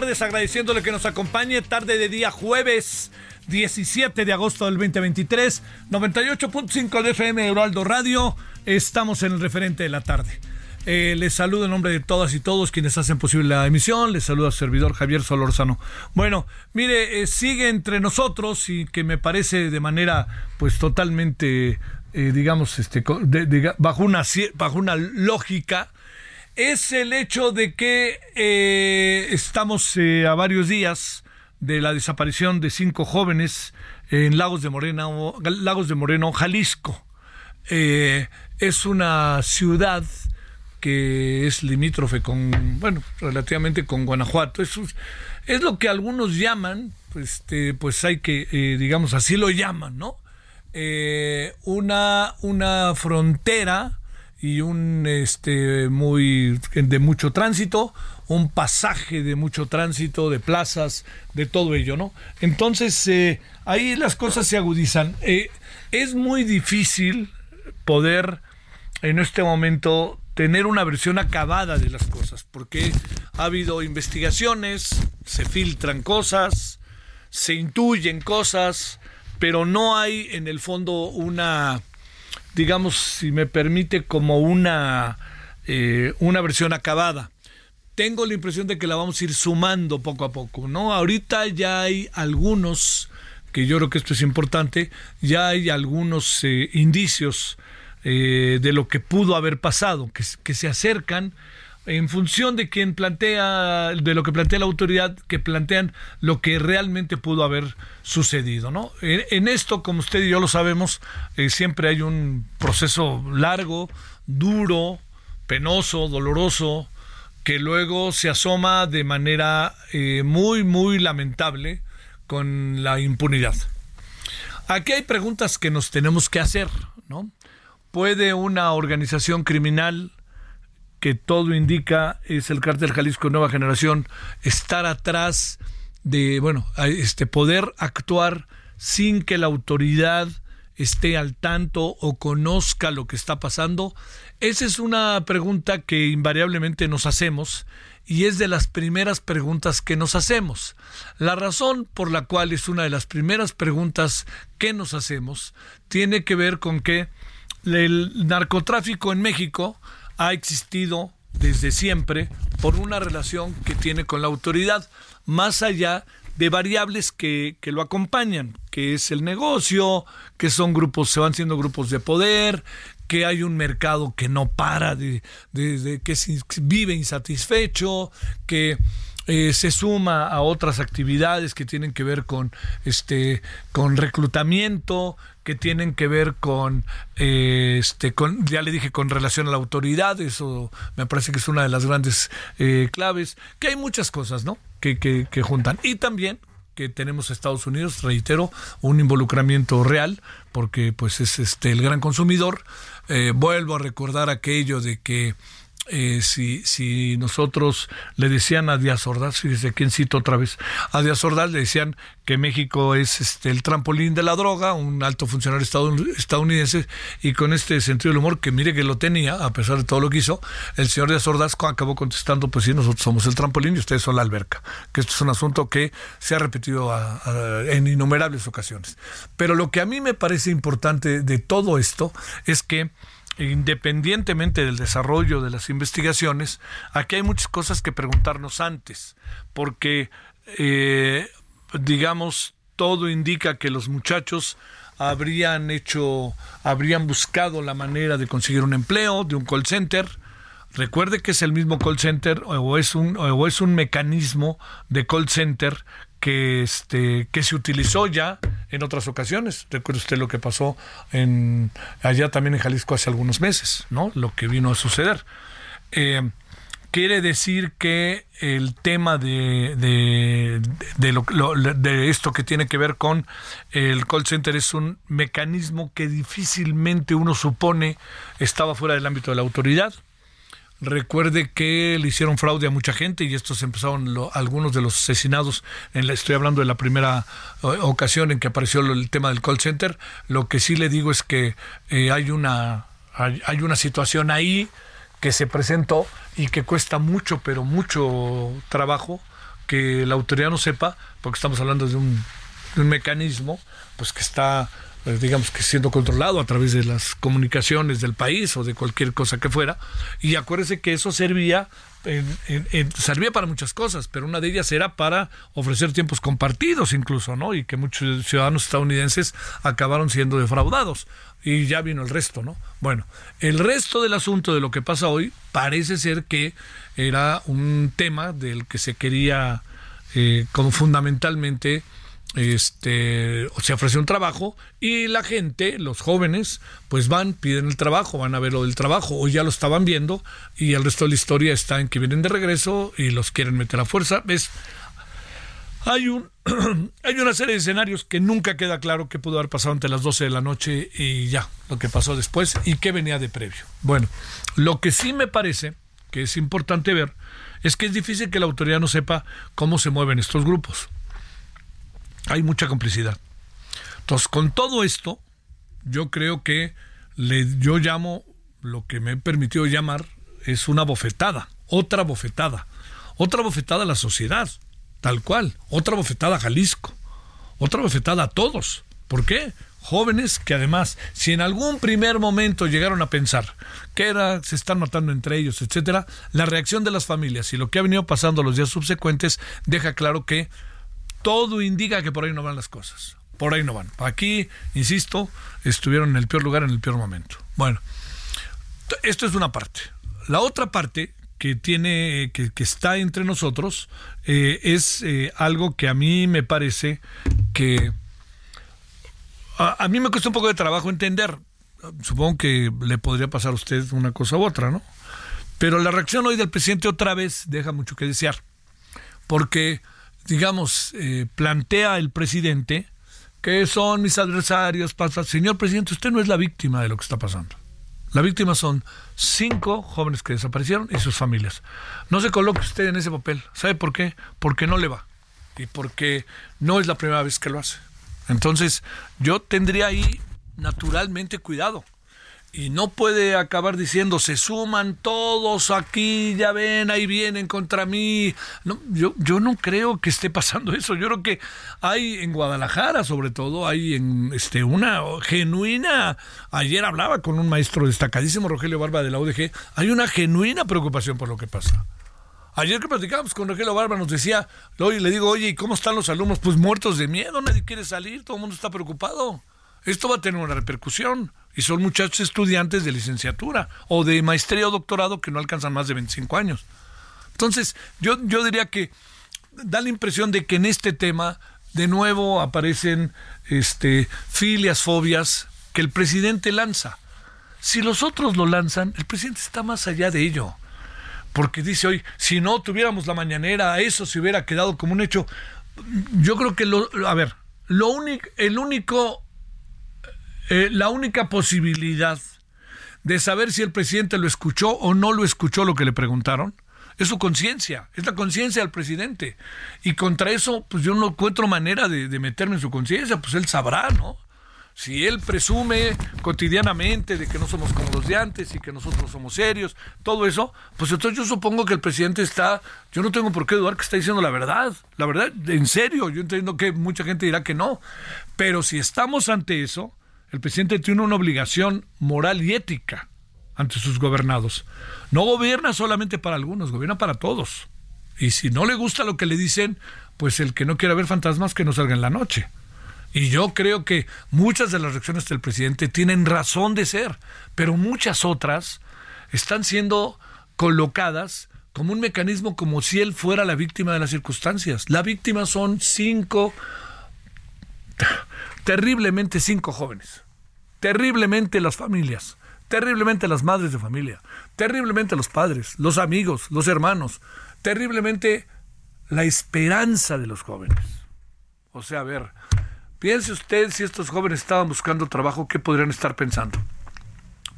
Tardes agradeciéndole que nos acompañe tarde de día jueves 17 de agosto del 2023, 98.5 de FM Heraldo Radio, estamos en el referente de la tarde. Eh, les saludo en nombre de todas y todos quienes hacen posible la emisión. Les saluda su servidor Javier Solórzano. Bueno, mire, eh, sigue entre nosotros y que me parece de manera pues totalmente, eh, digamos, este, bajo, una, bajo una lógica, es el hecho de que eh, estamos eh, a varios días de la desaparición de cinco jóvenes en Lagos de Moreno, Lagos de Moreno, Jalisco. Eh, es una ciudad que es limítrofe con, bueno, relativamente con Guanajuato. Es, es lo que algunos llaman, pues, este, pues hay que, digamos, así lo llaman, ¿no? Una, una frontera y un este muy de mucho tránsito, un pasaje de mucho tránsito, de plazas, de todo ello, ¿no? Entonces eh, ahí las cosas se agudizan. Eh, es muy difícil poder en este momento tener una versión acabada de las cosas, porque ha habido investigaciones, se filtran cosas, se intuyen cosas, pero no hay en el fondo una, digamos, si me permite, como una, eh, una versión acabada. Tengo la impresión de que la vamos a ir sumando poco a poco, ¿no? Ahorita ya hay algunos, que yo creo que esto es importante, ya hay algunos eh, indicios eh, de lo que pudo haber pasado, que, que se acercan en función de quien plantea, de lo que plantea la autoridad, que plantean lo que realmente pudo haber sucedido, ¿no? En, esto, como usted y yo lo sabemos, eh, siempre hay un proceso largo, duro, penoso, doloroso, que luego se asoma de manera eh, muy, muy lamentable con la impunidad. Aquí hay preguntas que nos tenemos que hacer, ¿no? ¿Puede una organización criminal que todo indica es el cártel Jalisco Nueva Generación estar atrás de, bueno, este poder actuar sin que la autoridad esté al tanto o conozca lo que está pasando? Esa es una pregunta que invariablemente nos hacemos y es de las primeras preguntas que nos hacemos. La razón por la cual es una de las primeras preguntas que nos hacemos tiene que ver con que el narcotráfico en México ha existido desde siempre por una relación que tiene con la autoridad, más allá de variables que, que lo acompañan, que es el negocio, que son grupos, se van siendo grupos de poder, que hay un mercado que no para de, de- de- que vive insatisfecho, que eh, se suma a otras actividades que tienen que ver con este con reclutamiento que tienen que ver con eh, este con ya le dije con relación a la autoridad eso me parece que es una de las grandes eh, claves que hay muchas cosas no que, que, que juntan y también que tenemos Estados Unidos, reitero, un involucramiento real, porque pues es este el gran consumidor. Vuelvo a recordar aquello de que eh, si, si nosotros le decían a Díaz Ordaz, fíjese quién cito otra vez, a Díaz Ordaz le decían que México es este el trampolín de la droga, un alto funcionario estadounidense, y con este sentido del humor, que mire que lo tenía, a pesar de todo lo que hizo, el señor Díaz Ordaz acabó contestando, pues sí, nosotros somos el trampolín y ustedes son la alberca, que esto es un asunto que se ha repetido en innumerables ocasiones. Pero lo que a mí me parece importante de todo esto es que independientemente del desarrollo de las investigaciones, aquí hay muchas cosas que preguntarnos antes, porque, eh, digamos, todo indica que los muchachos habrían hecho, habrían buscado la manera de conseguir un empleo de un call center. Recuerde que es el mismo call center o es un, o es un mecanismo de call center que este que se utilizó ya en otras ocasiones. Recuerde usted lo que pasó en allá también en Jalisco hace algunos meses, ¿no? Lo que vino a suceder. Eh, quiere decir que el tema de, de, de, de, esto que tiene que ver con el call center es un mecanismo que difícilmente uno supone estaba fuera del ámbito de la autoridad. Recuerde que le hicieron fraude a mucha gente y estos empezaron algunos de los asesinados. En la, estoy hablando de la primera ocasión en que apareció el tema del call center. Lo que sí le digo es que eh, hay una hay, una situación ahí que se presentó y que cuesta mucho, pero mucho trabajo que la autoridad no sepa, porque estamos hablando de un, un mecanismo pues que está eh, digamos que siendo controlado a través de las comunicaciones del país o de cualquier cosa que fuera. Y acuérdese que eso servía servía para muchas cosas, pero una de ellas era para ofrecer tiempos compartidos incluso, ¿no? Y que muchos ciudadanos estadounidenses acabaron siendo defraudados. Y ya vino el resto, ¿no? Bueno, el resto del asunto de lo que pasa hoy parece ser que era un tema del que se quería eh, como fundamentalmente este se ofrece un trabajo y la gente, los jóvenes, pues van, piden el trabajo, van a ver lo del trabajo o ya lo estaban viendo y el resto de la historia está en que vienen de regreso y los quieren meter a fuerza. ¿Ves? Hay un hay una serie de escenarios que nunca queda claro qué pudo haber pasado ante las 12 de la noche y ya, lo que pasó después y qué venía de previo. Bueno, lo que sí me parece que es importante ver es que es difícil que la autoridad no sepa cómo se mueven estos grupos hay mucha complicidad. Entonces, con todo esto, yo creo que le, yo llamo, lo que me he permitido llamar, es una bofetada, otra bofetada, otra bofetada a la sociedad, tal cual, otra bofetada a Jalisco, otra bofetada a todos. ¿Por qué? Jóvenes que además, si en algún primer momento llegaron a pensar que era, se están matando entre ellos, etcétera, la reacción de las familias y lo que ha venido pasando los días subsecuentes deja claro que todo indica que por ahí no van las cosas. Por ahí no van. Aquí, insisto, estuvieron en el peor lugar en el peor momento. Bueno, esto es una parte. La otra parte que tiene, que, está entre nosotros, eh, es eh, algo que a mí me parece que a, a, mí me cuesta un poco de trabajo entender. Supongo que le podría pasar a usted una cosa u otra, ¿no? Pero la reacción hoy del presidente otra vez deja mucho que desear. Porque digamos, eh, plantea el presidente que son mis adversarios. Señor presidente, usted no es la víctima de lo que está pasando. La víctima son cinco jóvenes que desaparecieron y sus familias. No se coloque usted en ese papel. ¿Sabe por qué? Porque no le va. Y porque no es la primera vez que lo hace. Entonces, yo tendría ahí naturalmente cuidado y no puede acabar diciendo se suman todos aquí, ya ven, ahí vienen contra mí. No, yo, yo no creo que esté pasando eso. Yo creo que hay en Guadalajara, sobre todo, hay en este una genuina. Ayer hablaba con un maestro destacadísimo, Rogelio Barba de la UDG. Hay una genuina preocupación por lo que pasa. Ayer que platicábamos con Rogelio Barba nos decía, le digo, oye, ¿y cómo están los alumnos? Pues muertos de miedo, nadie quiere salir, todo el mundo está preocupado. Esto va a tener una repercusión y son muchachos estudiantes de licenciatura o de maestría o doctorado que no alcanzan más de 25 años. Entonces, yo, yo diría que da la impresión de que en este tema de nuevo aparecen este, filias, fobias que el presidente lanza. Si los otros lo lanzan, el presidente está más allá de ello. Porque dice hoy, si no tuviéramos la mañanera, eso se hubiera quedado como un hecho. Yo creo que, lo, a ver, lo único, el único eh, la única posibilidad de saber si el presidente lo escuchó o no lo escuchó lo que le preguntaron. Es su conciencia, es la conciencia del presidente. Y contra eso, pues yo no encuentro manera de, de meterme en su conciencia, pues él sabrá, ¿no? Si él presume cotidianamente de que no somos como los de antes y que nosotros somos serios, todo eso, pues entonces yo supongo que el presidente está, yo no tengo por qué dudar que está diciendo la verdad, la verdad, en serio, yo entiendo que mucha gente dirá que no, pero si estamos ante eso, el presidente tiene una obligación moral y ética ante sus gobernados. No gobierna solamente para algunos, gobierna para todos. Y si no le gusta lo que le dicen, pues el que no quiera ver fantasmas que no salga en la noche. Y yo creo que muchas de las reacciones del presidente tienen razón de ser, pero muchas otras están siendo colocadas como un mecanismo como si él fuera la víctima de las circunstancias. La víctima son cinco, terriblemente cinco jóvenes, terriblemente las familias, terriblemente las madres de familia, terriblemente los padres, los amigos, los hermanos, terriblemente la esperanza de los jóvenes. O sea, a ver, Piense usted si estos jóvenes estaban buscando trabajo, ¿qué podrían estar pensando?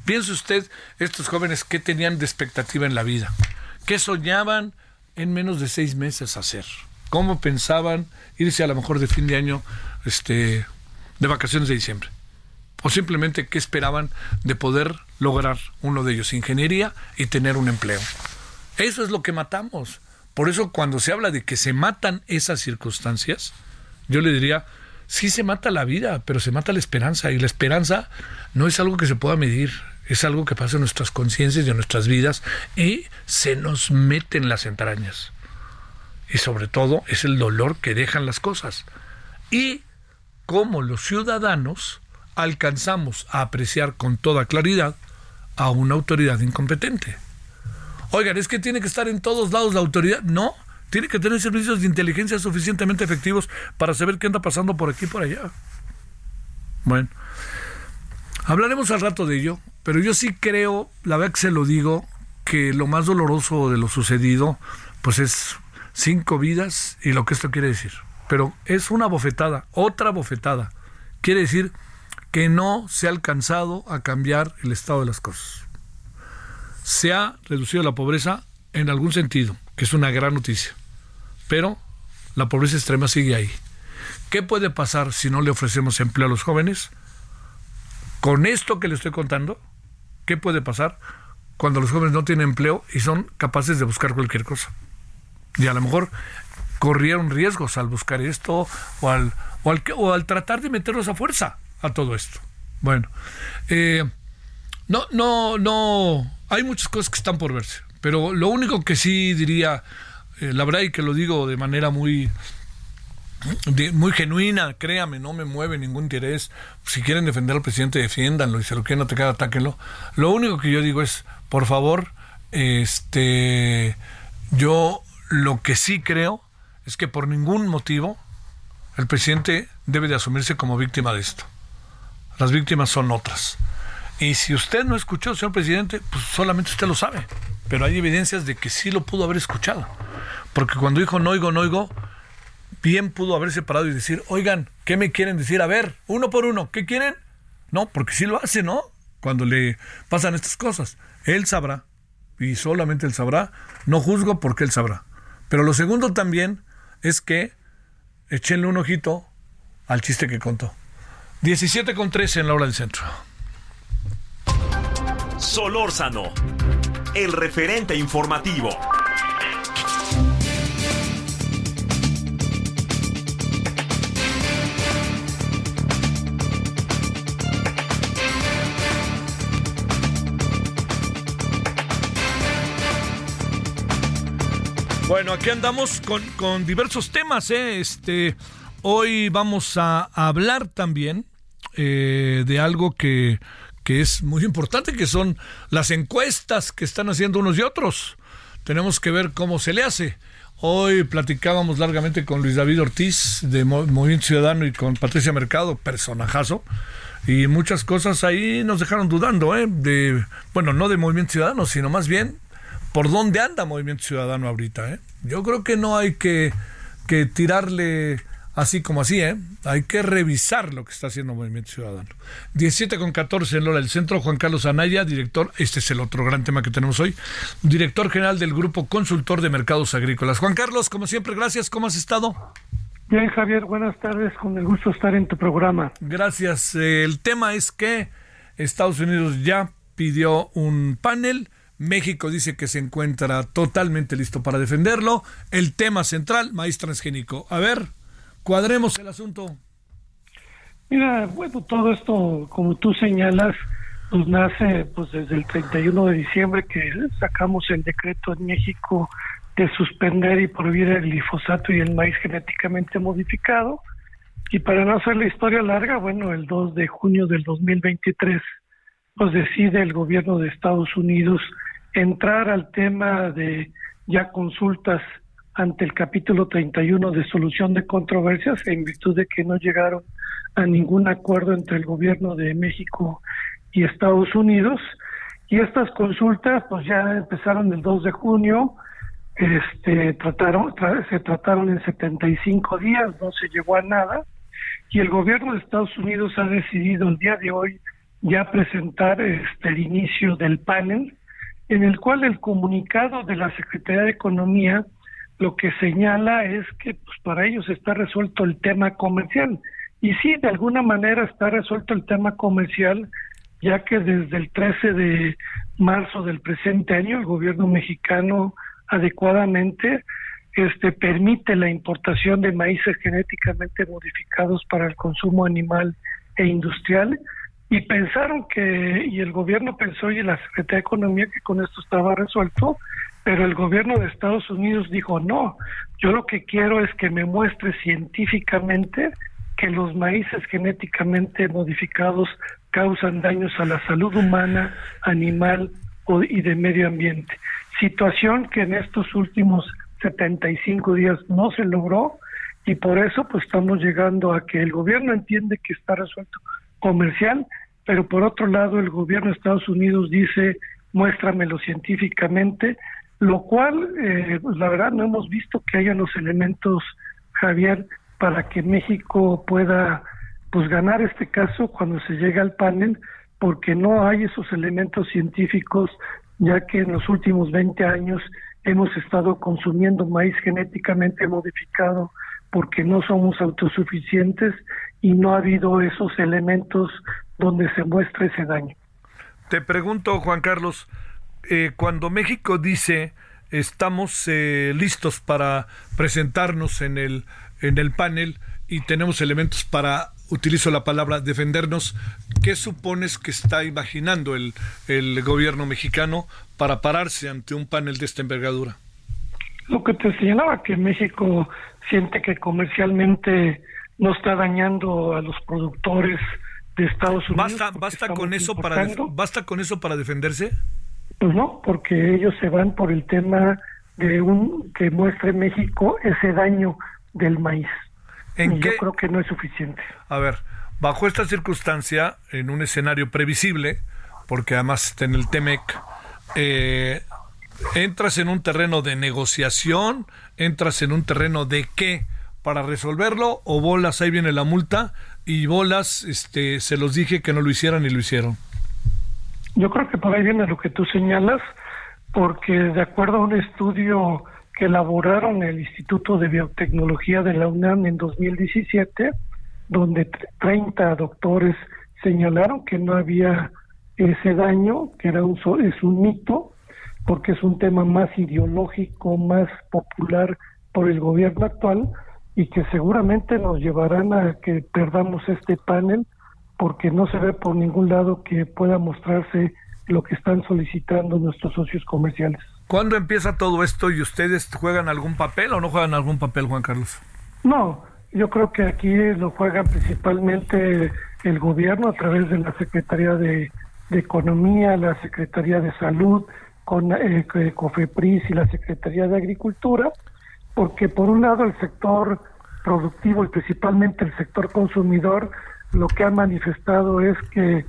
Piense usted estos jóvenes qué tenían de expectativa en la vida, qué soñaban en menos de seis meses hacer, cómo pensaban irse a lo mejor de fin de año, este, de vacaciones de diciembre, o simplemente qué esperaban de poder lograr uno de ellos ingeniería y tener un empleo. Eso es lo que matamos. Por eso cuando se habla de que se matan esas circunstancias, yo le diría, sí se mata la vida, pero se mata la esperanza. Y la esperanza no es algo que se pueda medir, es algo que pasa en nuestras conciencias y en nuestras vidas y se nos mete en las entrañas. Y sobre todo es el dolor que dejan las cosas. Y cómo los ciudadanos alcanzamos a apreciar con toda claridad a una autoridad incompetente. Oigan, es que tiene que estar en todos lados la autoridad. No, tiene que tener servicios de inteligencia suficientemente efectivos para saber qué anda pasando por aquí y por allá. Bueno, hablaremos al rato de ello, pero yo sí creo, la verdad que se lo digo, que lo más doloroso de lo sucedido, pues es cinco vidas y lo que esto quiere decir. Pero es una bofetada, otra bofetada. Quiere decir que no se ha alcanzado a cambiar el estado de las cosas. Se ha reducido la pobreza en algún sentido, que es una gran noticia pero la pobreza extrema sigue ahí. ¿Qué puede pasar si no le ofrecemos empleo a los jóvenes? Con esto que le estoy contando, ¿qué puede pasar cuando los jóvenes no tienen empleo y son capaces de buscar cualquier cosa? Y a lo mejor corrieron riesgos al buscar esto o al, o al, tratar de meterlos a fuerza a todo esto. Bueno, eh, no, no, no, hay muchas cosas que están por verse, pero lo único que sí diría eh, la verdad y que lo digo de manera muy muy genuina, créame, no me mueve ningún interés. Si quieren defender al presidente, defiéndanlo y si lo quieren atacar, atáquenlo. Lo único que yo digo es, por favor, este, yo lo que sí creo es que por ningún motivo el presidente debe de asumirse como víctima de esto. Las víctimas son otras. Y si usted no escuchó, señor presidente, pues solamente usted lo sabe. Pero hay evidencias de que sí lo pudo haber escuchado. Porque cuando dijo no oigo, no oigo, bien pudo haberse parado y decir, oigan, ¿qué me quieren decir? A ver, uno por uno, ¿qué quieren? No, porque sí lo hace, ¿no? Cuando le pasan estas cosas. Él sabrá, y solamente él sabrá, no juzgo porque él sabrá. Pero lo segundo también es que échenle un ojito al chiste que contó. 17 con 13 en la hora del centro. Solórzano, el referente informativo. Bueno, aquí andamos con, diversos temas. ¿eh? Este, hoy vamos a, hablar también eh, de algo que, que es muy importante, que son las encuestas que están haciendo unos y otros. Tenemos que ver cómo se le hace. Hoy platicábamos largamente con Luis David Ortiz de Movimiento Ciudadano y con Patricia Mercado, personajazo, y muchas cosas ahí nos dejaron dudando, ¿eh? De, bueno, no de Movimiento Ciudadano, sino más bien por dónde anda Movimiento Ciudadano ahorita. ¿eh? Yo creo que no hay que, que tirarle así como así, ¿eh? Hay que revisar lo que está haciendo Movimiento Ciudadano. 17 con 14 en Lola del Centro, Juan Carlos Anaya, director, este es el otro gran tema que tenemos hoy, director general del Grupo Consultor de Mercados Agrícolas. Juan Carlos, como siempre, gracias, ¿cómo has estado? Bien, Javier, buenas tardes, con el gusto de estar en tu programa. Gracias. El tema es que Estados Unidos ya pidió un panel. México dice que se encuentra totalmente listo para defenderlo. El tema central, maíz transgénico. A ver, cuadremos el asunto. Mira, bueno, todo esto, como tú señalas, pues nace pues desde el 31 de diciembre que sacamos el decreto en México de suspender y prohibir el glifosato y el maíz genéticamente modificado. Y para no hacer la historia larga, bueno, el 2 de junio del 2023, pues decide el gobierno de Estados Unidos entrar al tema de ya consultas ante el capítulo 31 de solución de controversias en virtud de que no llegaron a ningún acuerdo entre el gobierno de México y Estados Unidos. Y estas consultas pues ya empezaron el 2 de junio, este trataron se trataron en 75 días, no se llegó a nada y el gobierno de Estados Unidos ha decidido el día de hoy ya presentar este el inicio del panel en el cual el comunicado de la Secretaría de Economía lo que señala es que pues, para ellos está resuelto el tema comercial. Y sí de alguna manera está resuelto el tema comercial ya que desde el 13 de marzo del presente año el gobierno mexicano adecuadamente este permite la importación de maíces genéticamente modificados para el consumo animal e industrial y pensaron que y el gobierno pensó y la Secretaría de Economía que con esto estaba resuelto pero el gobierno de Estados Unidos dijo no yo lo que quiero es que me muestre científicamente que los maíces genéticamente modificados causan daños a la salud humana, animal y de medio ambiente situación que en estos últimos 75 días no se logró y por eso pues estamos llegando a que el gobierno entiende que está resuelto comercial, pero por otro lado el gobierno de Estados Unidos dice muéstramelo científicamente, lo cual eh, pues la verdad no hemos visto que haya los elementos, Javier, para que México pueda pues ganar este caso cuando se llega al panel, porque no hay esos elementos científicos ya que en los últimos 20 años hemos estado consumiendo maíz genéticamente modificado porque no somos autosuficientes y no ha habido esos elementos donde se muestra ese daño. Te pregunto, Juan Carlos, eh, cuando México dice estamos eh, listos para presentarnos en el en el panel y tenemos elementos para utilizo la palabra defendernos, ¿qué supones que está imaginando el, el gobierno mexicano para pararse ante un panel de esta envergadura? Lo que te señalaba, que México siente que comercialmente no está dañando a los productores de Estados Unidos. ¿Basta, basta, con, eso para ¿Basta con eso para defenderse? Pues no, porque ellos se van por el tema de un que muestre México ese daño del maíz. ¿En Yo creo que no es suficiente. A ver, bajo esta circunstancia, en un escenario previsible, porque además está en el TEMEC, eh, entras en un terreno de negociación, entras en un terreno de qué para resolverlo o bolas ahí viene la multa y bolas este se los dije que no lo hicieran y lo hicieron. Yo creo que por ahí viene lo que tú señalas porque de acuerdo a un estudio que elaboraron el Instituto de Biotecnología de la UNAM en 2017, donde 30 doctores señalaron que no había ese daño, que era un, es un mito, porque es un tema más ideológico, más popular por el gobierno actual y que seguramente nos llevarán a que perdamos este panel porque no se ve por ningún lado que pueda mostrarse lo que están solicitando nuestros socios comerciales. ¿Cuándo empieza todo esto y ustedes juegan algún papel o no juegan algún papel, Juan Carlos? No, yo creo que aquí lo juega principalmente el gobierno a través de la Secretaría de, Economía, la Secretaría de Salud, con eh, COFEPRIS y la Secretaría de Agricultura, porque por un lado el sector productivo y principalmente el sector consumidor lo que ha manifestado es que,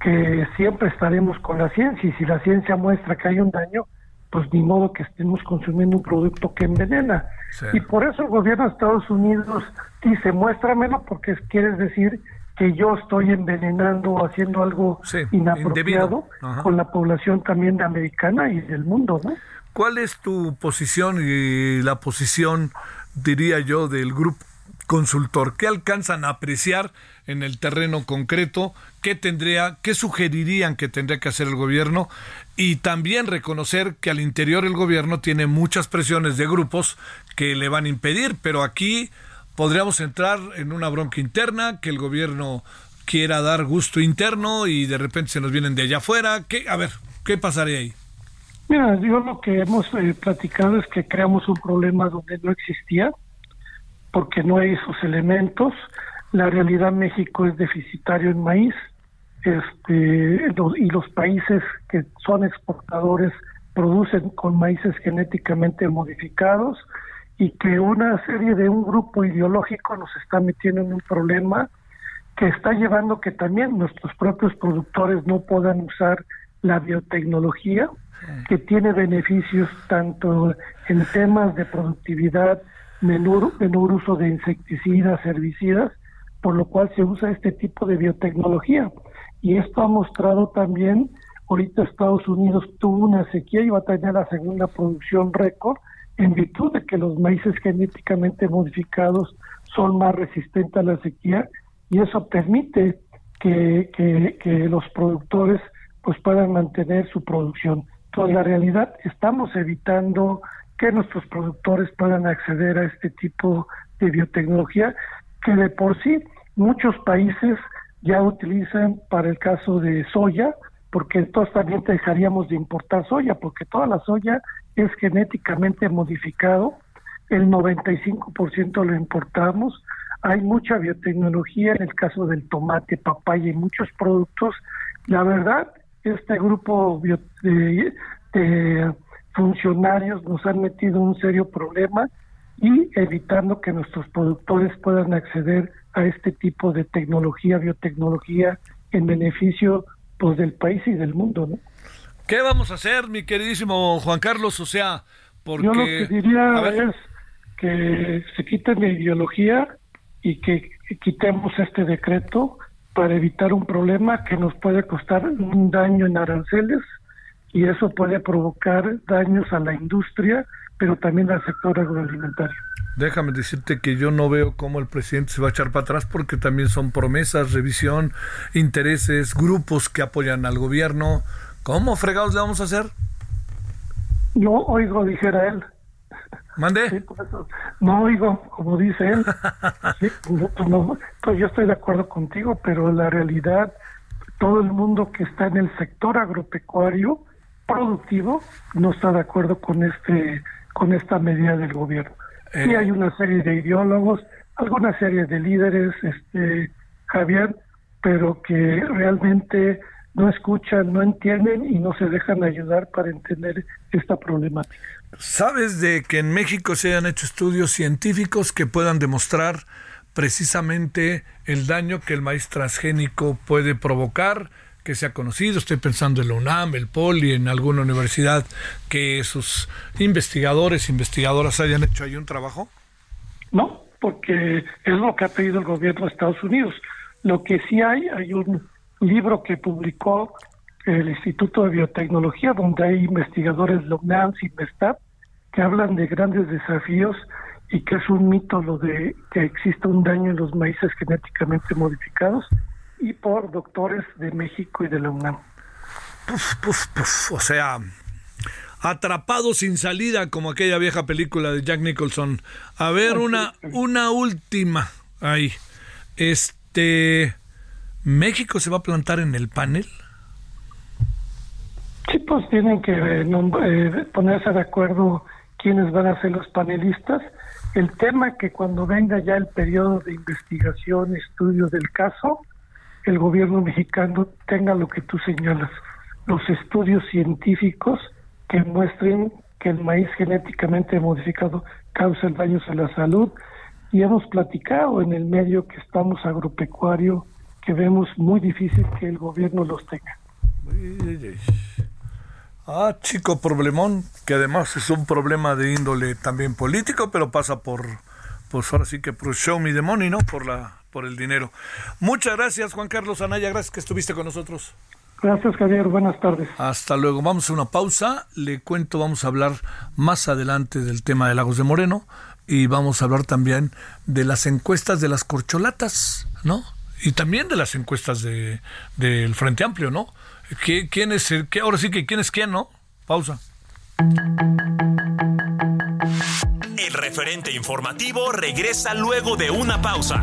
que siempre estaremos con la ciencia y si la ciencia muestra que hay un daño, pues ni modo que estemos consumiendo un producto que envenena. Y por eso el gobierno de Estados Unidos dice, muéstramelo porque quieres decir que yo estoy envenenando o haciendo algo inapropiado con la población también americana y del mundo, ¿no? ¿Cuál es tu posición y la posición, diría yo, del grupo consultor? ¿Qué alcanzan a apreciar en el terreno concreto? ¿Qué tendría, qué sugerirían que tendría que hacer el gobierno? Y también reconocer que al interior el gobierno tiene muchas presiones de grupos que le van a impedir, pero aquí podríamos entrar en una bronca interna, que el gobierno quiera dar gusto interno y de repente se nos vienen de allá afuera. ¿Qué, a ver, ¿qué pasaría ahí? Mira, yo lo que hemos eh, platicado es que creamos un problema donde no existía, porque no hay esos elementos. La realidad México es deficitario en maíz, este, y los países que son exportadores producen con maíces genéticamente modificados y que una serie de un grupo ideológico nos está metiendo en un problema que está llevando que también nuestros propios productores no puedan usar la biotecnología que tiene beneficios tanto en temas de productividad, menor, menor uso de insecticidas, herbicidas, por lo cual se usa este tipo de biotecnología. Y esto ha mostrado también, ahorita Estados Unidos tuvo una sequía y va a tener la segunda producción récord, en virtud de que los maíces genéticamente modificados son más resistentes a la sequía y eso permite que, los productores pues puedan mantener su producción. Entonces, la realidad, estamos evitando que nuestros productores puedan acceder a este tipo de biotecnología que de por sí muchos países ya utilizan para el caso de soya, porque entonces también dejaríamos de importar soya, porque toda la soya es genéticamente modificado, el 95% lo importamos, hay mucha biotecnología en el caso del tomate, papaya y muchos productos. La verdad, este grupo de, funcionarios nos han metido un serio problema y evitando que nuestros productores puedan acceder a este tipo de tecnología, biotecnología, en beneficio pues del país y del mundo, ¿no? ¿Qué vamos a hacer, mi queridísimo Juan Carlos? O sea, porque... Yo lo que diría es que se quiten la ideología y que quitemos este decreto para evitar un problema que nos puede costar un daño en aranceles y eso puede provocar daños a la industria, pero también al sector agroalimentario. Déjame decirte que yo no veo cómo el presidente se va a echar para atrás porque también son promesas, revisión, intereses, grupos que apoyan al gobierno. ¿Cómo fregados le vamos a hacer? No oigo, dijera él. ¿Mande? no oigo, como dice él. pues yo estoy de acuerdo contigo, pero la realidad, todo el mundo que está en el sector agropecuario productivo no está de acuerdo con este con esta medida del gobierno. Sí eh. hay una serie de ideólogos, alguna serie de líderes, este Javier, pero que realmente no escuchan, no entienden y no se dejan ayudar para entender esta problemática. ¿Sabes de que en México se hayan hecho estudios científicos que puedan demostrar precisamente el daño que el maíz transgénico puede provocar? que se ha conocido, estoy pensando en la UNAM, el POLI, en alguna universidad, que sus investigadores, investigadoras hayan hecho ahí un trabajo? No, porque es lo que ha pedido el gobierno de Estados Unidos. Lo que sí hay, hay un libro que publicó el Instituto de Biotecnología, donde hay investigadores de UNAM y que hablan de grandes desafíos y que es un mito lo de que existe un daño en los maíces genéticamente modificados y por doctores de México y de la UNAM. o sea, atrapado sin salida como aquella vieja película de Jack Nicholson. A ver una una última ahí. Este ¿México se va a plantar en el panel? Sí, pues tienen que eh, eh, ponerse de acuerdo quiénes van a ser los panelistas. El tema que cuando venga ya el periodo de investigación, estudio del caso, el gobierno mexicano tenga lo que tú señalas, los estudios científicos que muestren que el maíz genéticamente modificado causa daños a la salud. Y hemos platicado en el medio que estamos agropecuario, que vemos muy difícil que el gobierno los tenga. Ah, chico problemón, que además es un problema de índole también político, pero pasa por, pues ahora sí que por show me the money, ¿no? Por la, por el dinero. Muchas gracias, Juan Carlos Anaya, gracias que estuviste con nosotros. Gracias, Javier, buenas tardes. Hasta luego, vamos a una pausa, le cuento, vamos a hablar más adelante del tema de Lagos de Moreno y vamos a hablar también de las encuestas de las corcholatas, ¿no? Y también de las encuestas de del Frente Amplio, ¿no? ¿Quién es el que ahora sí que quién es quién, no? Pausa. El referente informativo regresa luego de una pausa.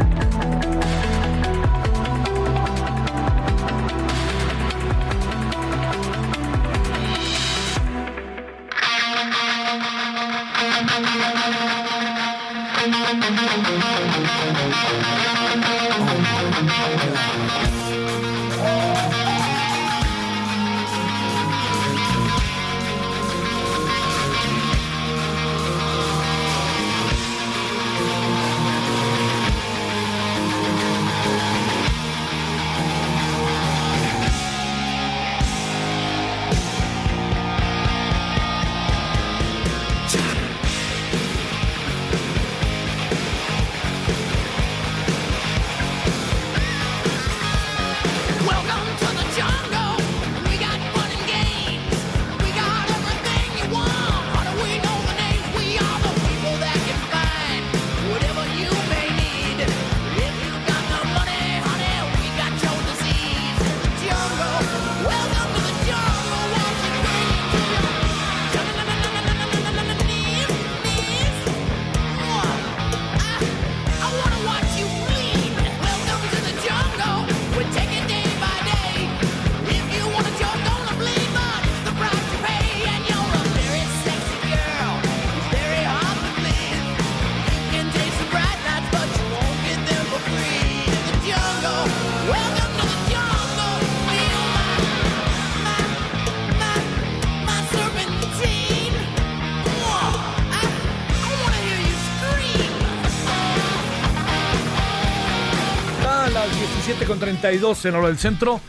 17.32 en hora del centro,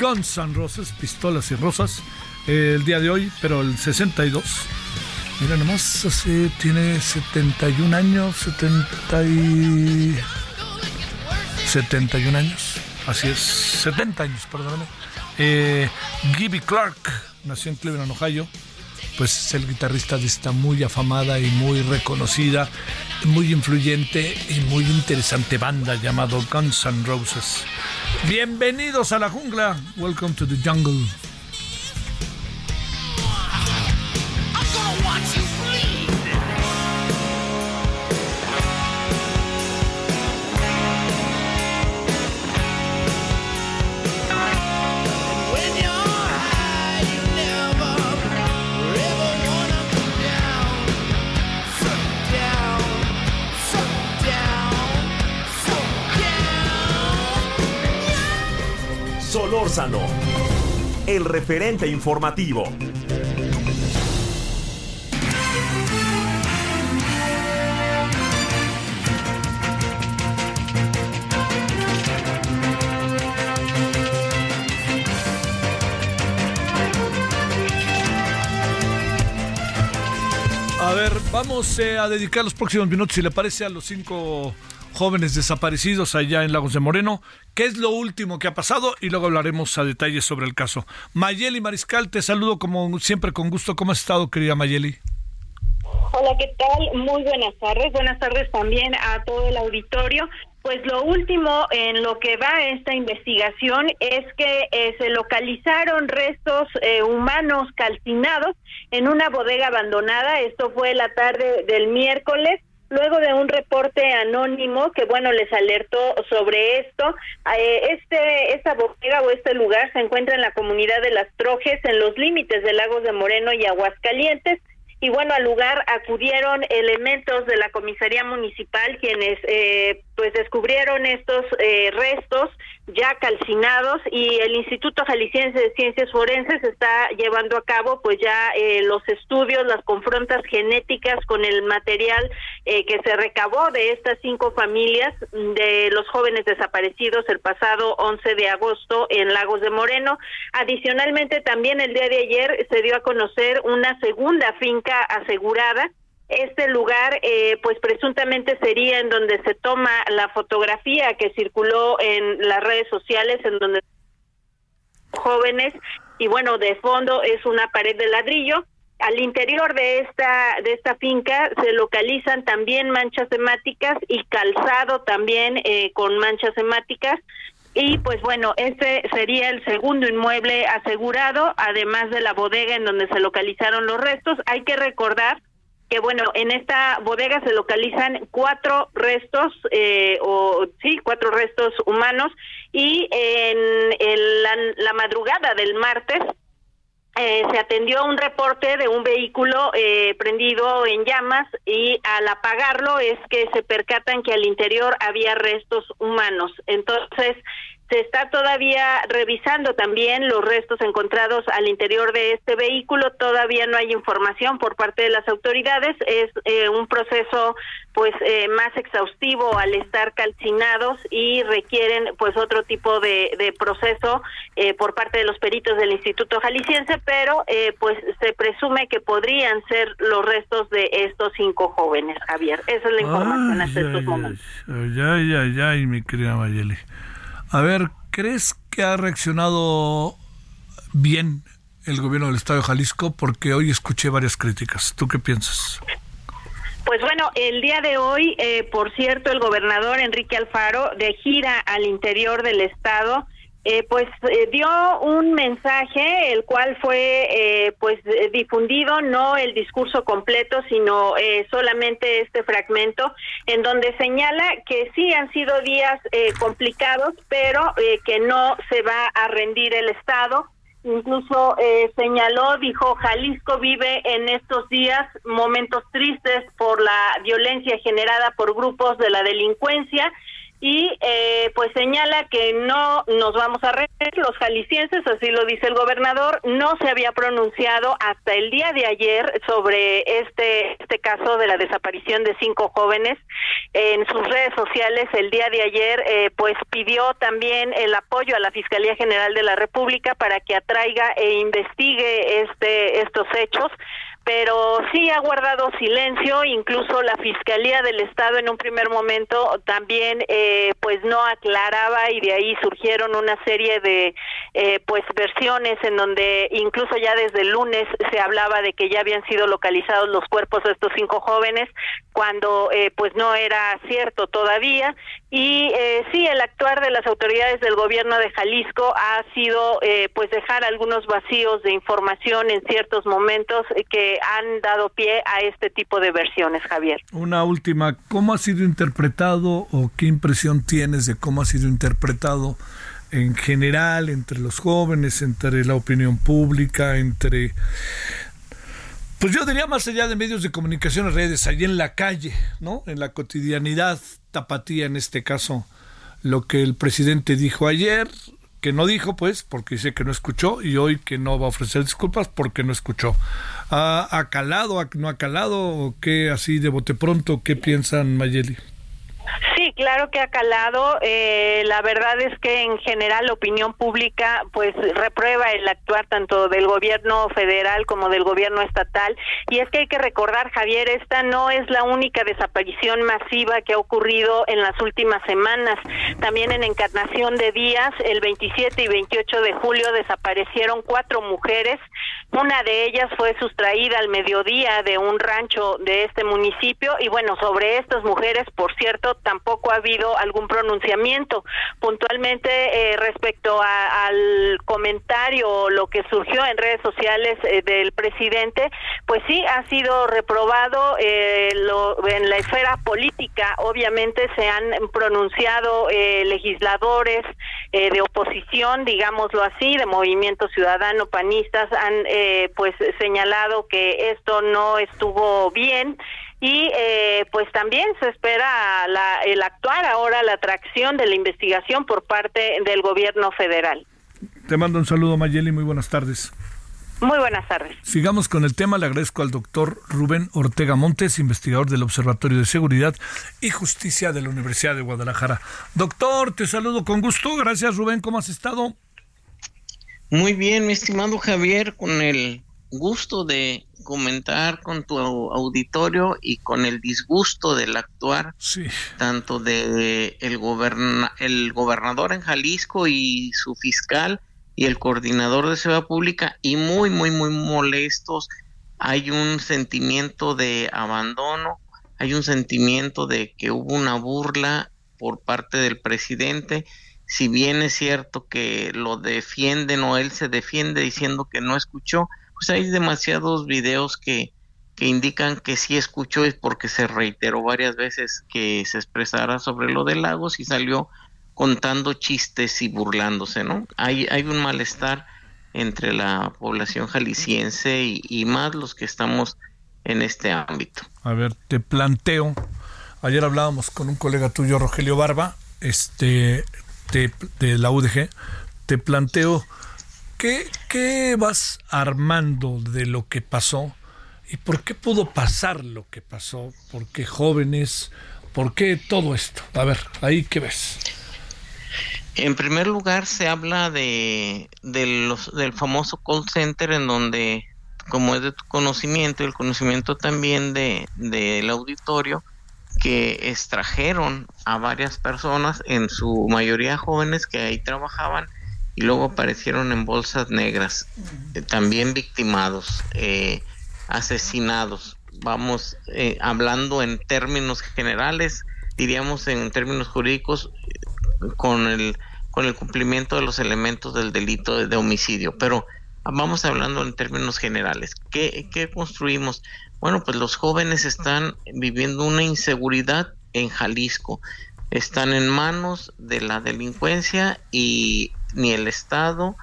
Guns N' Roses, pistolas y rosas, eh, el día de hoy, pero el 62. Mira, nomás hace, tiene 71 años, 70 y... 71 años, así es, 70 años, perdóname. Eh, Gibby Clark nació en Cleveland, Ohio. Pues es el guitarrista de esta muy afamada y muy reconocida, muy influyente y muy interesante banda llamado Guns N' Roses. Bienvenidos a la jungla. Welcome to the jungle. El referente informativo. A ver, vamos eh, a dedicar los próximos minutos, si le parece, a los cinco jóvenes desaparecidos allá en Lagos de Moreno. ¿Qué es lo último que ha pasado? Y luego hablaremos a detalle sobre el caso. Mayeli Mariscal, te saludo como siempre con gusto. ¿Cómo has estado, querida Mayeli? Hola, ¿qué tal? Muy buenas tardes. Buenas tardes también a todo el auditorio. Pues lo último en lo que va esta investigación es que eh, se localizaron restos eh, humanos calcinados en una bodega abandonada. Esto fue la tarde del miércoles. Luego de un reporte anónimo que, bueno, les alertó sobre esto, eh, este, esta bodega o este lugar se encuentra en la comunidad de Las Trojes, en los límites de Lagos de Moreno y Aguascalientes. Y bueno, al lugar acudieron elementos de la comisaría municipal quienes eh, pues descubrieron estos eh, restos ya calcinados y el Instituto Jalisciense de Ciencias Forenses está llevando a cabo pues ya eh, los estudios, las confrontas genéticas con el material eh, que se recabó de estas cinco familias de los jóvenes desaparecidos el pasado 11 de agosto en Lagos de Moreno. Adicionalmente también el día de ayer se dio a conocer una segunda finca asegurada este lugar, eh, pues presuntamente sería en donde se toma la fotografía que circuló en las redes sociales, en donde jóvenes y bueno, de fondo es una pared de ladrillo. Al interior de esta de esta finca se localizan también manchas hemáticas y calzado también eh, con manchas hemáticas. Y pues bueno, este sería el segundo inmueble asegurado, además de la bodega en donde se localizaron los restos. Hay que recordar que bueno, en esta bodega se localizan cuatro restos, eh, o sí, cuatro restos humanos, y en, la, la madrugada del martes eh, se atendió un reporte de un vehículo eh, prendido en llamas y al apagarlo es que se percatan que al interior había restos humanos. Entonces, se está todavía revisando también los restos encontrados al interior de este vehículo. Todavía no hay información por parte de las autoridades. Es eh, un proceso pues eh, más exhaustivo al estar calcinados y requieren pues otro tipo de, de proceso eh, por parte de los peritos del Instituto Jalisciense, pero eh, pues se presume que podrían ser los restos de estos cinco jóvenes, Javier. Esa es la información hasta Ay, estos ay, momentos. ay, ay, ay, ay, mi querida Mayeli. A ver, ¿crees que ha reaccionado bien el gobierno del Estado de Jalisco? Porque hoy escuché varias críticas. ¿Tú qué piensas? Pues bueno, el día de hoy, eh, por cierto, el gobernador Enrique Alfaro, de gira al interior del estado, eh, pues eh, dio un mensaje, el cual fue eh, pues difundido, no el discurso completo, sino eh, solamente este fragmento, en donde señala que sí han sido días eh, complicados, pero que no se va a rendir el Estado. Incluso señaló, dijo, Jalisco vive en estos días momentos tristes por la violencia generada por grupos de la delincuencia y eh, pues señala que no nos vamos a rendir los jaliscienses, así lo dice el gobernador, no se había pronunciado hasta el día de ayer sobre este este caso de la desaparición de cinco jóvenes. En sus redes sociales el día de ayer eh, pues pidió también el apoyo a la Fiscalía General de la República para que atraiga e investigue este estos hechos pero sí ha guardado silencio, incluso la Fiscalía del Estado en un primer momento también eh, pues no aclaraba y de ahí surgieron una serie de eh, pues versiones en donde incluso ya desde el lunes se hablaba de que ya habían sido localizados los cuerpos de estos cinco jóvenes cuando eh, pues no era cierto todavía. Y eh, sí el actuar de las autoridades del gobierno de Jalisco ha sido eh, pues dejar algunos vacíos de información en ciertos momentos eh, han dado pie a este tipo de versiones, Javier. Una última, ¿cómo ha sido interpretado o qué impresión tienes de cómo ha sido interpretado en general entre los jóvenes, entre la opinión pública, entre... Pues yo diría más allá de medios de comunicación, redes, allí en la calle, ¿no? En la cotidianidad tapatía en este caso, lo que el presidente dijo ayer, que no dijo, pues, porque dice que no escuchó, y hoy que no va a ofrecer disculpas porque no escuchó. ¿Ha, calado, no ha calado, o qué así de bote pronto, qué piensan Mayeli? Claro que ha calado. Eh, la verdad es que en general la opinión pública pues reprueba el actuar tanto del gobierno federal como del gobierno estatal. Y es que hay que recordar, Javier, esta no es la única desaparición masiva que ha ocurrido en las últimas semanas. También en Encarnación de Díaz, el 27 y 28 de julio desaparecieron cuatro mujeres. Una de ellas fue sustraída al mediodía de un rancho de este municipio. Y bueno, sobre estas mujeres, por cierto, tampoco ha habido algún pronunciamiento. Puntualmente eh, respecto a- al comentario o lo que surgió en redes sociales eh, del presidente, pues sí ha sido reprobado eh, lo- en la esfera política. Obviamente se han pronunciado eh, legisladores eh, de oposición, digámoslo así, de Movimiento Ciudadano, panistas, han eh, pues señalado que esto no estuvo bien y eh, pues también se espera la- el actuar ahora la atracción de la investigación por parte del gobierno federal. Te mando un saludo, Mayeli, muy buenas tardes. Muy buenas tardes. Sigamos con el tema. Le agradezco al doctor Rubén Ortega Montes, investigador del Observatorio de Seguridad y Justicia de la Universidad de Guadalajara. Doctor, te saludo con gusto. Gracias, Rubén. ¿Cómo has estado? Muy bien, mi estimado Javier, con el gusto de comentar con tu auditorio y con el disgusto del actuar Sí. tanto de el, goberna- el gobernador en Jalisco y su fiscal y el coordinador de seguridad pública y muy muy muy molestos hay un sentimiento de abandono hay un sentimiento de que hubo una burla por parte del presidente si bien es cierto que lo defienden o él se defiende diciendo que no escuchó pues hay demasiados videos que que indican que sí escuchó es porque se reiteró varias veces que se expresara sobre lo de Lagos y salió contando chistes y burlándose, ¿no? Hay, hay un malestar entre la población jalisciense y, más los que estamos en este ámbito. A ver, te planteo. Ayer hablábamos con un colega tuyo, Rogelio Barba, este, te- de la UDG. Te planteo ¿qué, qué vas armando de lo que pasó y por qué pudo pasar lo que pasó, por qué jóvenes, por qué todo esto. A ver, ahí qué ves. En primer lugar, se habla de, de los, del famoso call center en donde, como es de tu conocimiento y el conocimiento también de, del auditorio, que extrajeron a varias personas, en su mayoría jóvenes que ahí trabajaban, y luego aparecieron en bolsas negras, eh, también victimados, eh, asesinados. Vamos, eh, hablando en términos generales, diríamos en términos jurídicos, con el con el cumplimiento de los elementos del delito de, de homicidio. Pero vamos hablando en términos generales. ¿Qué, ¿Qué construimos? Bueno, pues los jóvenes están viviendo una inseguridad en Jalisco. Están en manos de la delincuencia y ni el Estado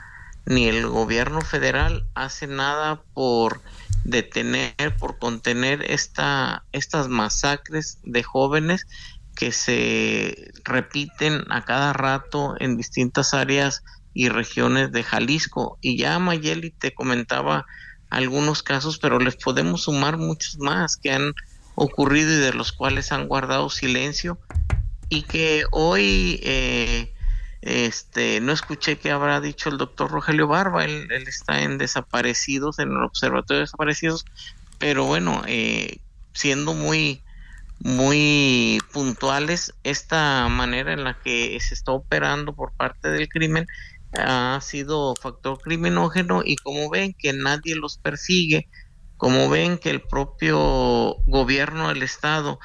ni el gobierno federal hace nada por detener, por contener esta, estas masacres de jóvenes que se repiten a cada rato en distintas áreas y regiones de Jalisco. Y ya Mayeli te comentaba algunos casos, pero les podemos sumar muchos más que han ocurrido y de los cuales han guardado silencio y que hoy eh, este no escuché que habrá dicho el doctor Rogelio Barba, él, está en desaparecidos, en el observatorio de desaparecidos, pero bueno, eh, siendo muy muy puntuales esta manera en la que se está operando por parte del crimen ha sido factor criminógeno y como ven que nadie los persigue, como ven que el propio gobierno del estado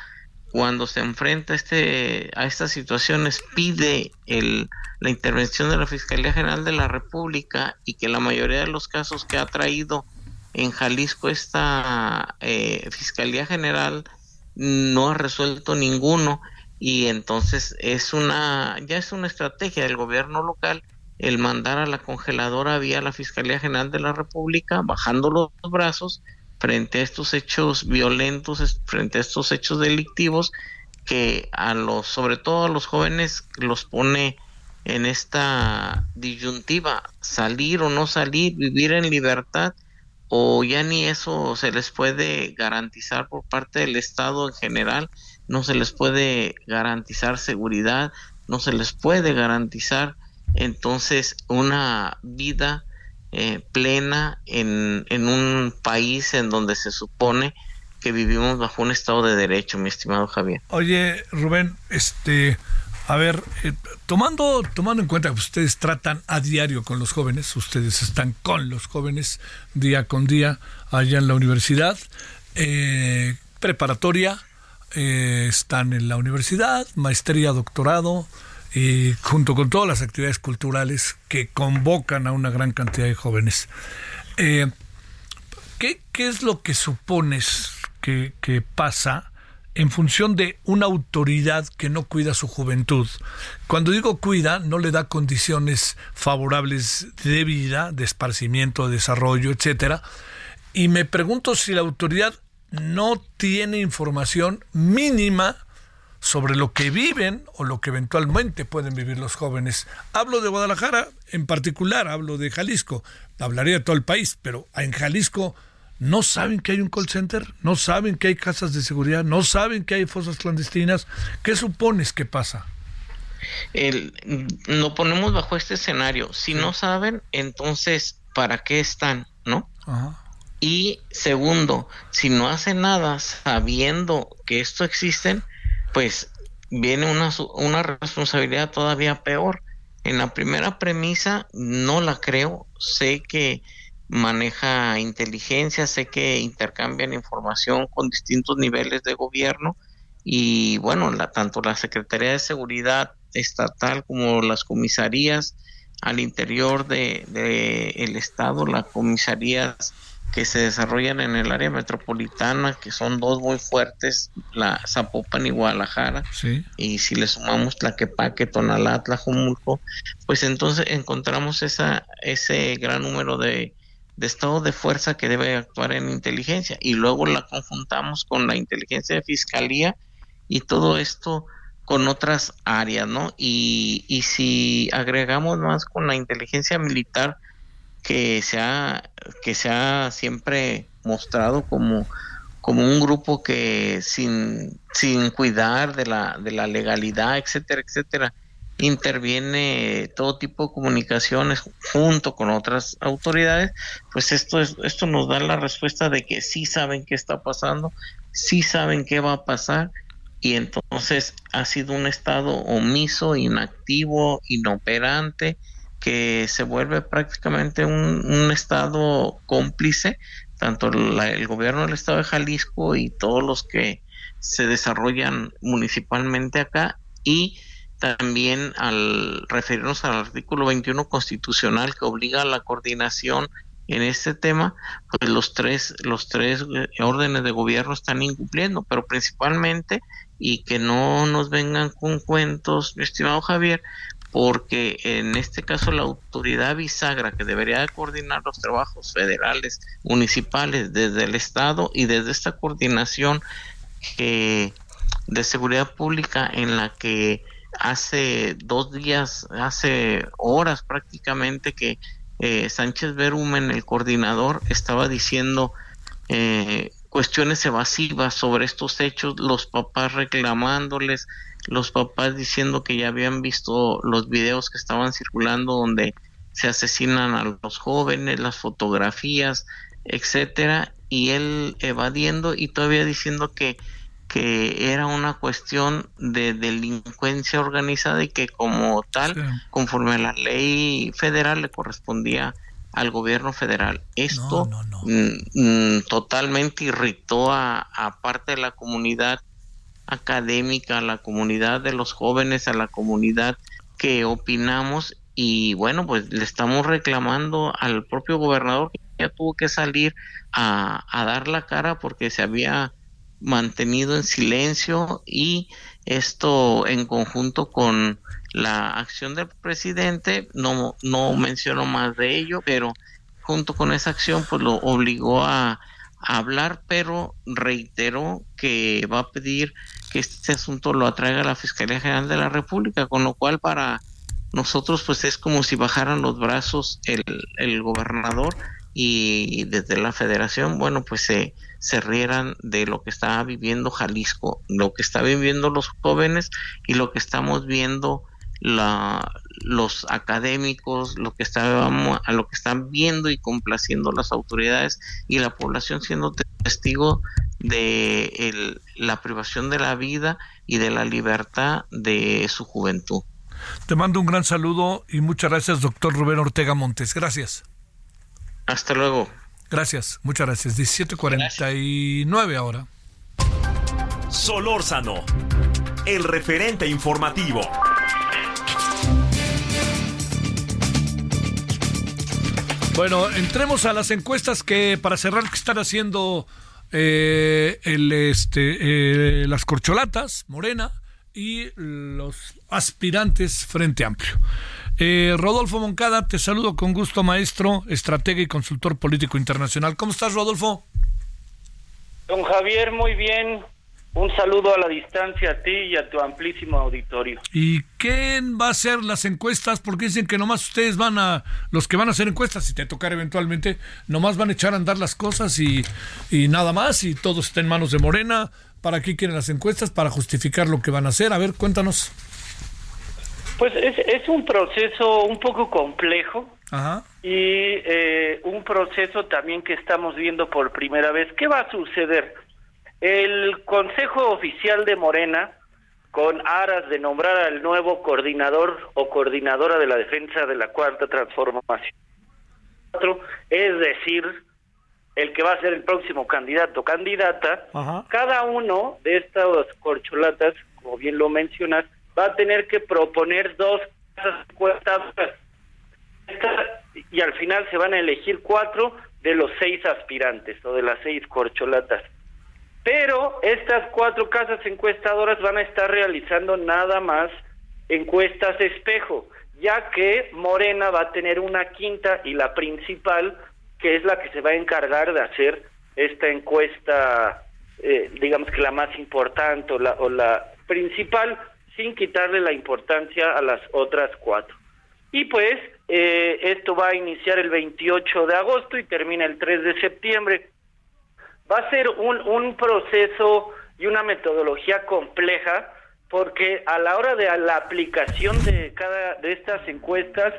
cuando se enfrenta a, este, a estas situaciones pide el, la intervención de la Fiscalía General de la República y que la mayoría de los casos que ha traído en Jalisco esta eh, Fiscalía General no ha resuelto ninguno y entonces es una ya es una estrategia del gobierno local el mandar a la congeladora vía la Fiscalía General de la República bajando los brazos frente a estos hechos violentos frente a estos hechos delictivos que a los sobre todo a los jóvenes los pone en esta disyuntiva salir o no salir vivir en libertad o ya ni eso se les puede garantizar por parte del Estado en general no se les puede garantizar seguridad, no se les puede garantizar entonces una vida eh, plena en, en un país en donde se supone que vivimos bajo un estado de derecho, mi estimado Javier. Oye, Rubén, este, a ver, eh, tomando, tomando en cuenta que ustedes tratan a diario con los jóvenes, ustedes están con los jóvenes día con día allá en la universidad, eh, preparatoria, eh, están en la universidad, maestría, doctorado, y junto con todas las actividades culturales que convocan a una gran cantidad de jóvenes. Eh, ¿qué, qué es lo que supones que, que pasa en función de una autoridad que no cuida su juventud? Cuando digo cuida, no le da condiciones favorables de vida, de esparcimiento, de desarrollo, etcétera. Y me pregunto si la autoridad no tiene información mínima sobre lo que viven o lo que eventualmente pueden vivir los jóvenes. Hablo de Guadalajara en particular, hablo de Jalisco, hablaría de todo el país, pero en Jalisco no saben que hay un call center, no saben que hay casas de seguridad, no saben que hay fosas clandestinas. ¿Qué supones que pasa? El, lo ponemos bajo este escenario. Si no saben, entonces, ¿para qué están? ¿No? Ajá. Y segundo, si no hacen nada sabiendo que esto existen, pues viene una, una responsabilidad todavía peor. En la primera premisa no la creo, sé que maneja inteligencia, sé que intercambian información con distintos niveles de gobierno y bueno, la, tanto la Secretaría de Seguridad estatal como las comisarías al interior de, de el estado, las comisarías que se desarrollan en el área metropolitana, que son dos muy fuertes, la Zapopan y Guadalajara, Sí. y si le sumamos Tlaquepaque, Tonalá, Tlajomulco, pues entonces encontramos esa, ese gran número de, de estado de fuerza que debe actuar en inteligencia y luego la conjuntamos con la inteligencia de fiscalía y todo esto con otras áreas, ¿no? Y, y si agregamos más con la inteligencia militar que se ha, que se siempre mostrado como, como un grupo que sin, sin cuidar de la, de la legalidad, etcétera, etcétera, interviene todo tipo de comunicaciones junto con otras autoridades, pues esto es, esto nos da la respuesta de que sí saben qué está pasando, sí saben qué va a pasar y entonces ha sido un estado omiso, inactivo, inoperante, que se vuelve prácticamente un, un estado cómplice, tanto la- el gobierno del estado de Jalisco y todos los que se desarrollan municipalmente acá y también al referirnos al artículo 21 constitucional que obliga a la coordinación en este tema, pues los tres los tres eh, órdenes de gobierno están incumpliendo, pero principalmente y que no nos vengan con cuentos, mi estimado Javier, porque en este caso la autoridad bisagra que debería de coordinar los trabajos federales, municipales, desde el Estado y desde esta coordinación de seguridad pública en la que hace dos días, hace horas prácticamente que eh, Sánchez Berumen, el coordinador, estaba diciendo eh, cuestiones evasivas sobre estos hechos, los papás reclamándoles, los papás diciendo que ya habían visto los videos que estaban circulando donde se asesinan a los jóvenes, las fotografías, etcétera, y él evadiendo y todavía diciendo que que era una cuestión de delincuencia organizada y que como tal, Sí. conforme a la ley federal, le correspondía al gobierno federal. Esto No, no, no. mm, mm, totalmente irritó a, a parte de la comunidad académica, a la comunidad de los jóvenes, a la comunidad que opinamos y bueno, pues le estamos reclamando al propio gobernador que ya tuvo que salir a, a dar la cara porque se había mantenido en silencio y esto en conjunto con la acción del presidente, no, no menciono más de ello, pero junto con esa acción pues lo obligó a, hablar, pero reiteró que va a pedir que este asunto lo atraiga la Fiscalía General de la República, con lo cual para nosotros pues es como si bajaran los brazos el, el gobernador y desde la federación, bueno, pues se, se rieran de lo que está viviendo Jalisco, lo que está viviendo los jóvenes y lo que estamos viendo la, los académicos, lo que está, a lo que están viendo y complaciendo las autoridades y la población siendo testigo de el- la privación de la vida y de la libertad de su juventud. Te mando un gran saludo y muchas gracias, doctor Rubén Ortega Montes. Gracias. Hasta luego. Gracias, muchas gracias. 17:49 ahora. Solórzano, el referente informativo. Bueno, entremos a las encuestas que para cerrar que están haciendo eh, el este eh, las corcholatas Morena y los aspirantes Frente Amplio. Eh, Rodolfo Moncada, te saludo con gusto, maestro, estratega y consultor político internacional. ¿Cómo estás, Rodolfo? Don Javier, muy bien. Un saludo a la distancia a ti y a tu amplísimo auditorio. ¿Y quién va a hacer las encuestas? Porque dicen que nomás ustedes van a, los que van a hacer encuestas, si te tocar eventualmente, nomás van a echar a andar las cosas y, y nada más, y todo está en manos de Morena. ¿Para qué quieren las encuestas? Para justificar lo que van a hacer. A ver, cuéntanos. Pues es, es un proceso un poco complejo Ajá. y eh, un proceso también que estamos viendo por primera vez. ¿Qué va a suceder? El Consejo Oficial de Morena, con aras de nombrar al nuevo coordinador o coordinadora de la defensa de la Cuarta Transformación, es decir, el que va a ser el próximo candidato o candidata, Ajá. cada uno de estas corcholatas, como bien lo mencionas, va a tener que proponer dos casas encuestadoras. Esta- y al final se van a elegir cuatro de los seis aspirantes o de las seis corcholatas. Pero estas cuatro casas encuestadoras van a estar realizando nada más encuestas de espejo, ya que Morena va a tener una quinta y la principal, que es la que se va a encargar de hacer esta encuesta, eh, digamos que la más importante o la, o la principal, sin quitarle la importancia a las otras cuatro. Y pues eh, esto va a iniciar el 28 de agosto y termina el 3 de septiembre va a ser un, un proceso y una metodología compleja porque a la hora de la aplicación de cada de estas encuestas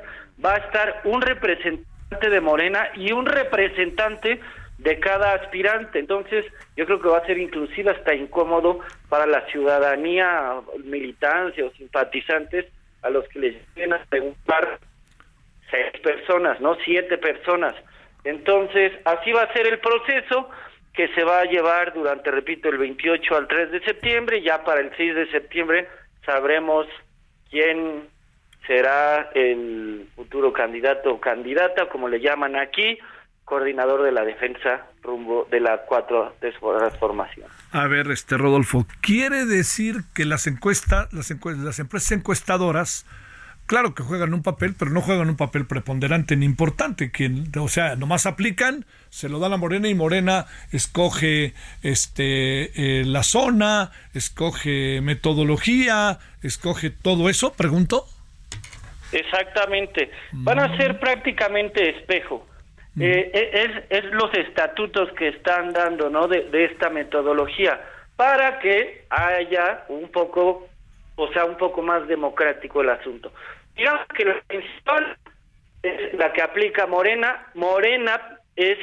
va a estar un representante de Morena y un representante de cada aspirante. Entonces, yo creo que va a ser inclusive hasta incómodo para la ciudadanía, militancia o simpatizantes a los que les lleguen a preguntar seis personas, no siete personas. Entonces, así va a ser el proceso que se va a llevar durante, repito, el 28 al 3 de septiembre. Ya para el 6 de septiembre sabremos quién será el futuro candidato o candidata, como le llaman aquí, coordinador de la defensa rumbo de la cuatro transformación. A ver, este Rodolfo, quiere decir que las encuestas, las, encue- las empresas encuestadoras, claro que juegan un papel, pero no juegan un papel preponderante ni importante, que, o sea, nomás aplican, se lo dan a Morena y Morena escoge este eh, la zona, escoge metodología, escoge todo eso, pregunto. Exactamente. Van a ser prácticamente espejo. Eh, es, es los estatutos que están dando, ¿no? De, de esta metodología para que haya un poco, o sea, un poco más democrático el asunto. Digamos que la principal es la que aplica Morena. Morena es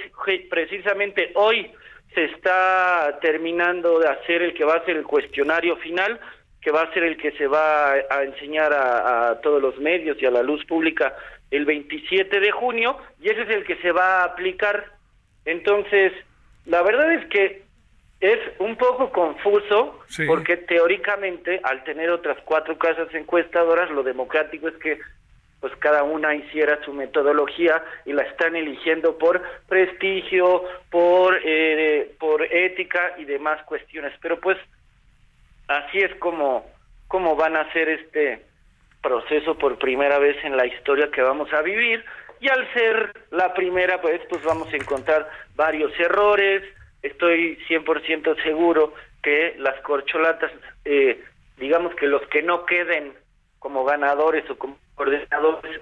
precisamente hoy se está terminando de hacer el que va a ser el cuestionario final, que va a ser el que se va a enseñar a, a todos los medios y a la luz pública el 27 de junio, y ese es el que se va a aplicar. Entonces, la verdad es que es un poco confuso, Sí. porque teóricamente, al tener otras cuatro casas encuestadoras, lo democrático es que pues cada una hiciera su metodología y la están eligiendo por prestigio, por eh, por ética y demás cuestiones. Pero pues así es como como van a hacer este proceso por primera vez en la historia que vamos a vivir y al ser la primera pues pues vamos a encontrar varios errores. Estoy 100% seguro que las corcholatas eh, digamos que los que no queden como ganadores o como coordinadores,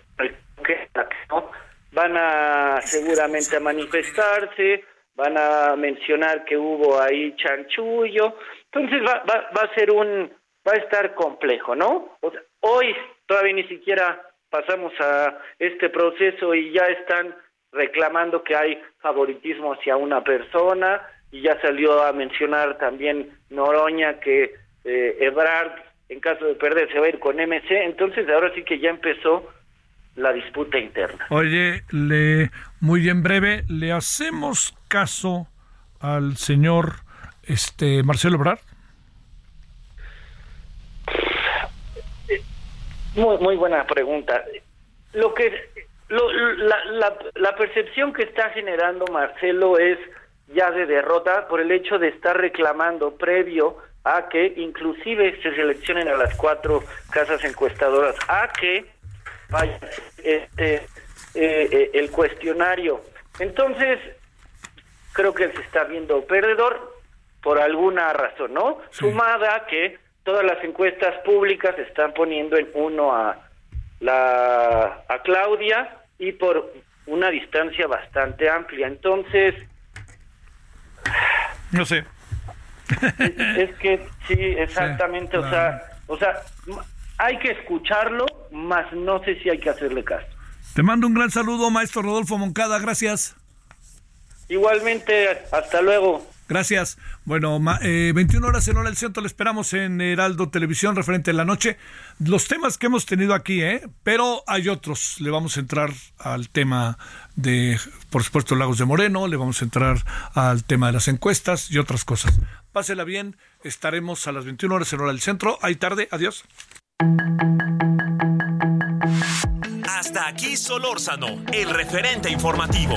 van a seguramente a manifestarse, van a mencionar que hubo ahí chanchullo, entonces va, va, va a ser un, va a estar complejo, ¿no? Hoy todavía ni siquiera pasamos a este proceso y ya están reclamando que hay favoritismo hacia una persona y ya salió a mencionar también Noroña que eh, Ebrard en caso de perder se va a ir con MC, entonces ahora sí que ya empezó la disputa interna. Oye, le, muy en breve, ¿le hacemos caso al señor este Marcelo Ebrard? Muy, muy buena pregunta. Lo que lo- la, la, la percepción que está generando Marcelo es ya de derrota por el hecho de estar reclamando previo a que inclusive se seleccionen a las cuatro casas encuestadoras, a que vaya este, eh, eh, el cuestionario. Entonces, creo que se está viendo perdedor por alguna razón, ¿no? Sumada a que todas las encuestas públicas están poniendo en uno a la a Claudia y por una distancia bastante amplia. Entonces, No sé. es, es que sí, exactamente, o sea, o sea, hay que escucharlo, más no sé si hay que hacerle caso. Te mando un gran saludo, maestro Rodolfo Moncada, gracias. Igualmente, hasta luego. Gracias. Bueno, eh, 21 horas en hora del centro, le esperamos en Heraldo Televisión, referente en la noche. Los temas que hemos tenido aquí, ¿eh? Pero hay otros. Le vamos a entrar al tema de, por supuesto, Lagos de Moreno, le vamos a entrar al tema de las encuestas y otras cosas. Pásela bien, estaremos a las 21 horas en hora del centro. Hay tarde, adiós. Hasta aquí Solórzano, el referente informativo.